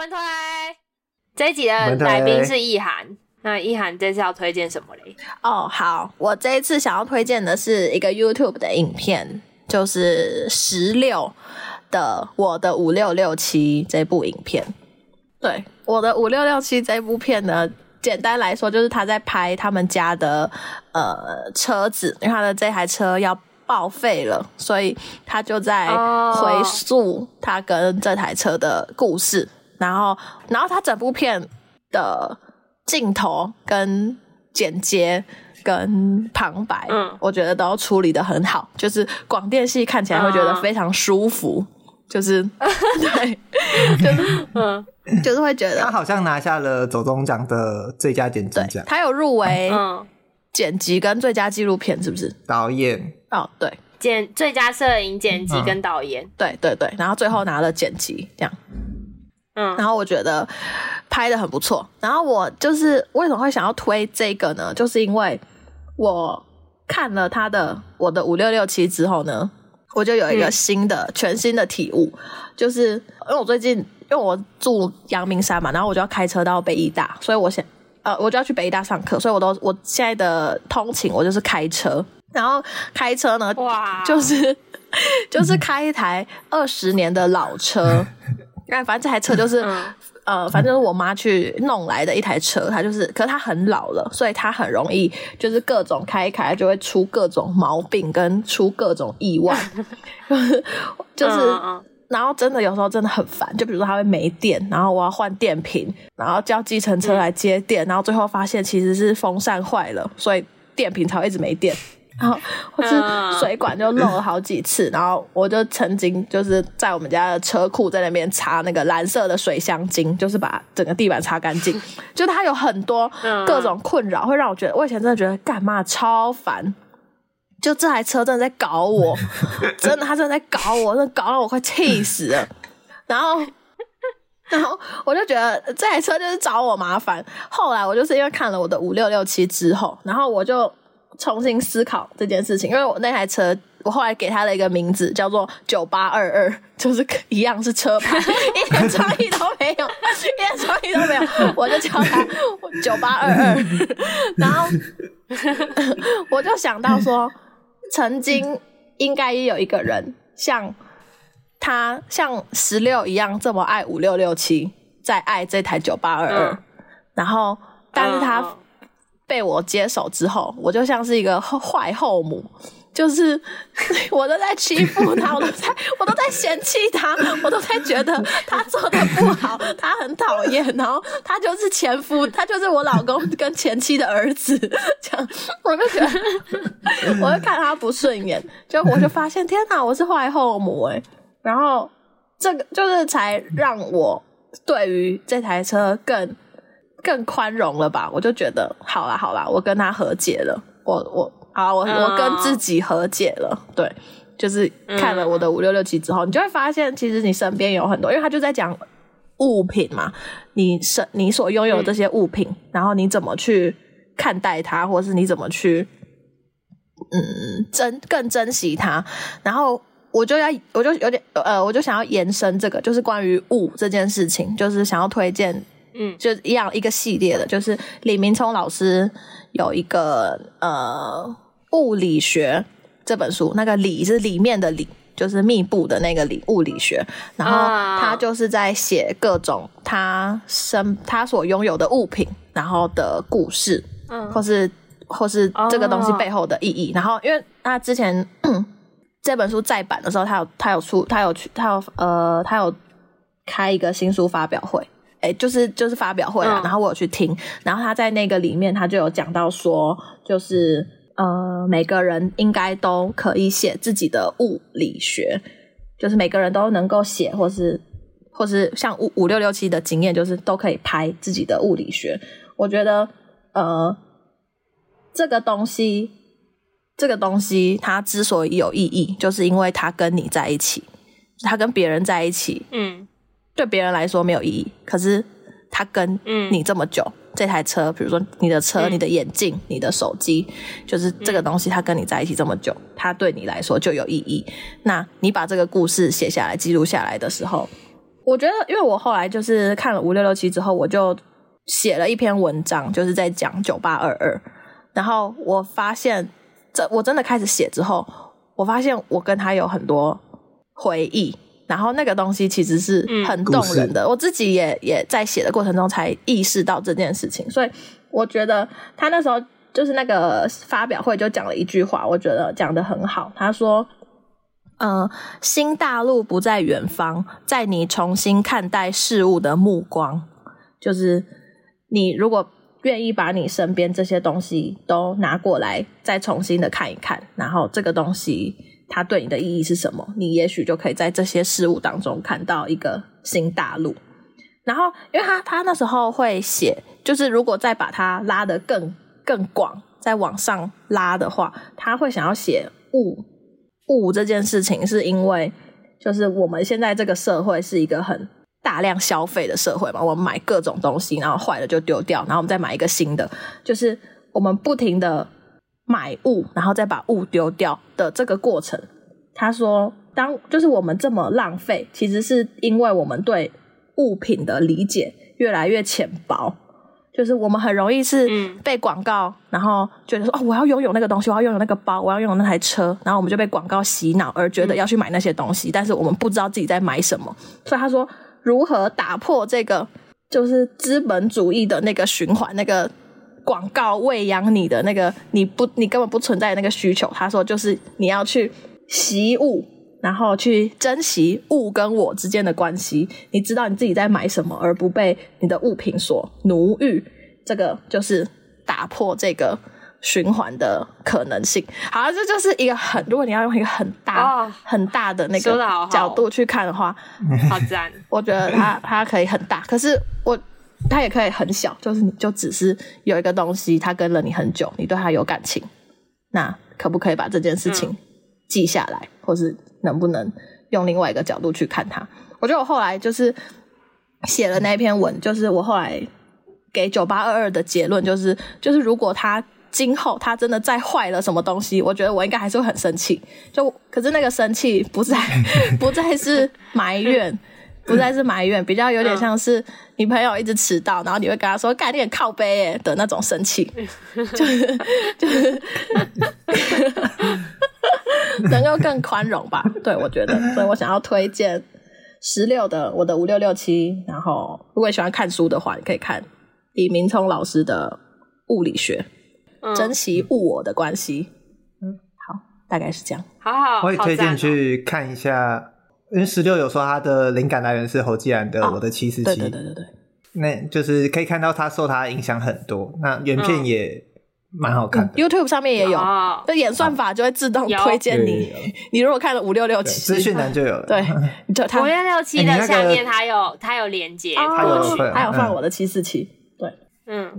分推。这一集的来宾是易涵，那易涵这次要推荐什么嘞？哦，好，我这一次想要推荐的是一个 YouTube 的影片，就是十六的我的五六六七这部影片。对，我的五六六七这部片呢，简单来说就是他在拍他们家的呃车子，因为他的这台车要报废了，所以他就在回溯他跟这台车的故事。然后，然后他整部片的镜头跟剪接跟旁白，嗯，我觉得都处理的很好，就是广电系看起来会觉得非常舒服，嗯、就是 对，就是嗯，就是会觉得他好像拿下了走中奖的最佳剪辑奖，他有入围剪辑跟最佳纪录片，是不是？导演哦，对，剪最佳摄影、剪辑跟导演，嗯、对对对，然后最后拿了剪辑，这样。嗯，然后我觉得拍的很不错。然后我就是为什么会想要推这个呢？就是因为我看了他的我的五六六七之后呢，我就有一个新的、嗯、全新的体悟，就是因为我最近因为我住阳明山嘛，然后我就要开车到北医大，所以我想呃我就要去北艺大上课，所以我都我现在的通勤我就是开车，然后开车呢，哇，就是 就是开一台二十年的老车。但反正这台车就是，嗯、呃，反正是我妈去弄来的一台车，它就是，可是它很老了，所以它很容易就是各种开一开就会出各种毛病跟出各种意外，就是，嗯、然后真的有时候真的很烦，就比如说它会没电，然后我要换电瓶，然后叫计程车来接电，然后最后发现其实是风扇坏了，所以电瓶才会一直没电。然后 或是水管就漏了好几次，然后我就曾经就是在我们家的车库在那边擦那个蓝色的水箱精，就是把整个地板擦干净。就它有很多各种困扰，会让我觉得我以前真的觉得干嘛超烦。就这台车真的在搞我，真的他真的在搞我，真的搞到我快气死了。然后，然后我就觉得这台车就是找我麻烦。后来我就是因为看了我的五六六七之后，然后我就。重新思考这件事情，因为我那台车，我后来给它了一个名字，叫做九八二二，就是一样是车牌，一点创意都没有，一点创意都没有，我就叫它九八二二。然后我就想到说，曾经应该也有一个人像他，像十六一样这么爱五六六七，在爱这台九八二二，然后但是他。被我接手之后，我就像是一个 坏后母，就是 我都在欺负他，我都在，我都在嫌弃他，我都在觉得他做的不好，他很讨厌，然后他就是前夫，他就是我老公跟前妻的儿子，这样我就觉得，我就看他不顺眼，就我就发现，天哪，我是坏后母诶，然后这个就是才让我对于这台车更。更宽容了吧？我就觉得好啦好啦，我跟他和解了。我我好，我我跟自己和解了。对，就是看了我的五六六七之后，你就会发现，其实你身边有很多，因为他就在讲物品嘛，你身你所拥有的这些物品，然后你怎么去看待它，或是你怎么去嗯珍更珍惜它。然后我就要，我就有点呃，我就想要延伸这个，就是关于物这件事情，就是想要推荐。嗯，就一样一个系列的，就是李明聪老师有一个呃物理学这本书，那个里是里面的里，就是密布的那个理物理学。然后他就是在写各种他生他所拥有的物品，然后的故事，嗯，或是或是这个东西背后的意义。然后因为他之前这本书再版的时候，他有他有出他有去他有呃他有开一个新书发表会。哎、欸，就是就是发表会啊，然后我有去听，然后他在那个里面，他就有讲到说，就是呃，每个人应该都可以写自己的物理学，就是每个人都能够写，或是或是像五五六六七的经验，就是都可以拍自己的物理学。我觉得呃，这个东西，这个东西它之所以有意义，就是因为它跟你在一起，它跟别人在一起，嗯。对别人来说没有意义，可是他跟你这么久，嗯、这台车，比如说你的车、嗯、你的眼镜、你的手机，就是这个东西，他跟你在一起这么久，他对你来说就有意义。那你把这个故事写下来、记录下来的时候，我觉得，因为我后来就是看了五六六七之后，我就写了一篇文章，就是在讲九八二二。然后我发现，这我真的开始写之后，我发现我跟他有很多回忆。然后那个东西其实是很动人的，嗯、我自己也也在写的过程中才意识到这件事情。所以我觉得他那时候就是那个发表会就讲了一句话，我觉得讲得很好。他说。嗯、呃，新大陆不在远方，在你重新看待事物的目光，就是你如果愿意把你身边这些东西都拿过来，再重新的看一看，然后这个东西它对你的意义是什么，你也许就可以在这些事物当中看到一个新大陆。然后，因为他他那时候会写，就是如果再把它拉得更更广，再往上拉的话，他会想要写物。物这件事情是因为，就是我们现在这个社会是一个很大量消费的社会嘛，我们买各种东西，然后坏了就丢掉，然后我们再买一个新的，就是我们不停的买物，然后再把物丢掉的这个过程。他说，当就是我们这么浪费，其实是因为我们对物品的理解越来越浅薄。就是我们很容易是被广告，嗯、然后觉得说哦，我要拥有那个东西，我要拥有那个包，我要拥有那台车，然后我们就被广告洗脑，而觉得要去买那些东西，嗯、但是我们不知道自己在买什么。所以他说，如何打破这个就是资本主义的那个循环，那个广告喂养你的那个你不你根本不存在的那个需求。他说，就是你要去习物。然后去珍惜物跟我之间的关系，你知道你自己在买什么，而不被你的物品所奴役。这个就是打破这个循环的可能性。好，这就是一个很，如果你要用一个很大、哦、很大的那个角度去看的话，好赞。我觉得它它可以很大，可是我它也可以很小，就是你就只是有一个东西，它跟了你很久，你对它有感情，那可不可以把这件事情记下来，嗯、或是？能不能用另外一个角度去看它？我觉得我后来就是写了那篇文，就是我后来给九八二二的结论，就是就是如果他今后他真的再坏了什么东西，我觉得我应该还是会很生气。就可是那个生气不再 不再是埋怨，不再是埋怨，比较有点像是你朋友一直迟到，然后你会跟他说“干你很靠背耶”的那种生气，就是就是。能够更宽容吧？对，我觉得，所以我想要推荐十六的我的五六六七。然后，如果你喜欢看书的话，你可以看李明聪老师的《物理学》，嗯，珍惜物我的关系。嗯，好，大概是这样。好好，我也推荐去看一下，因为十六有说他的灵感来源是侯继然的《我的七四七》，对对对对对，那就是可以看到他受他影响很多。那原片也。嗯蛮好看的，嗯，YouTube 上面也有，那演算法就会自动推荐你。你如果看了五六六七，资讯栏就有了。对，就五六六七的下面它有它有连接，它有它有放我的七四七。对，嗯，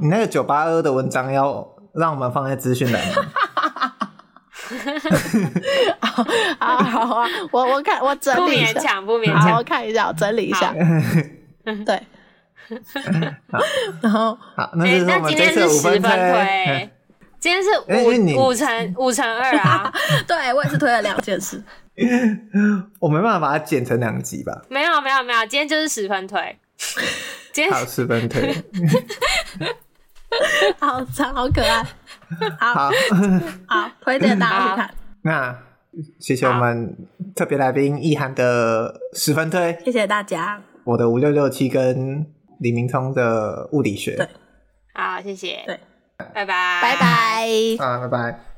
你那个九八二的文章要让我们放在资讯栏。好好啊，我我看我整理一下，不勉强，不勉强，我看一下，我整理一下。对。然后好，那是那今天是十分推，今天是五五乘五乘二啊。对，我也是推了两件事。我没办法把它剪成两集吧？没有，没有，没有，今天就是十分推。今天好，十分推。好长，好可爱。好 好，好，推荐大家去看。那谢谢我们特别来宾易涵的十分推，谢谢大家。我的五六六七跟。李明聪的物理学。对，好，谢谢。对，拜拜，拜拜，啊，拜拜。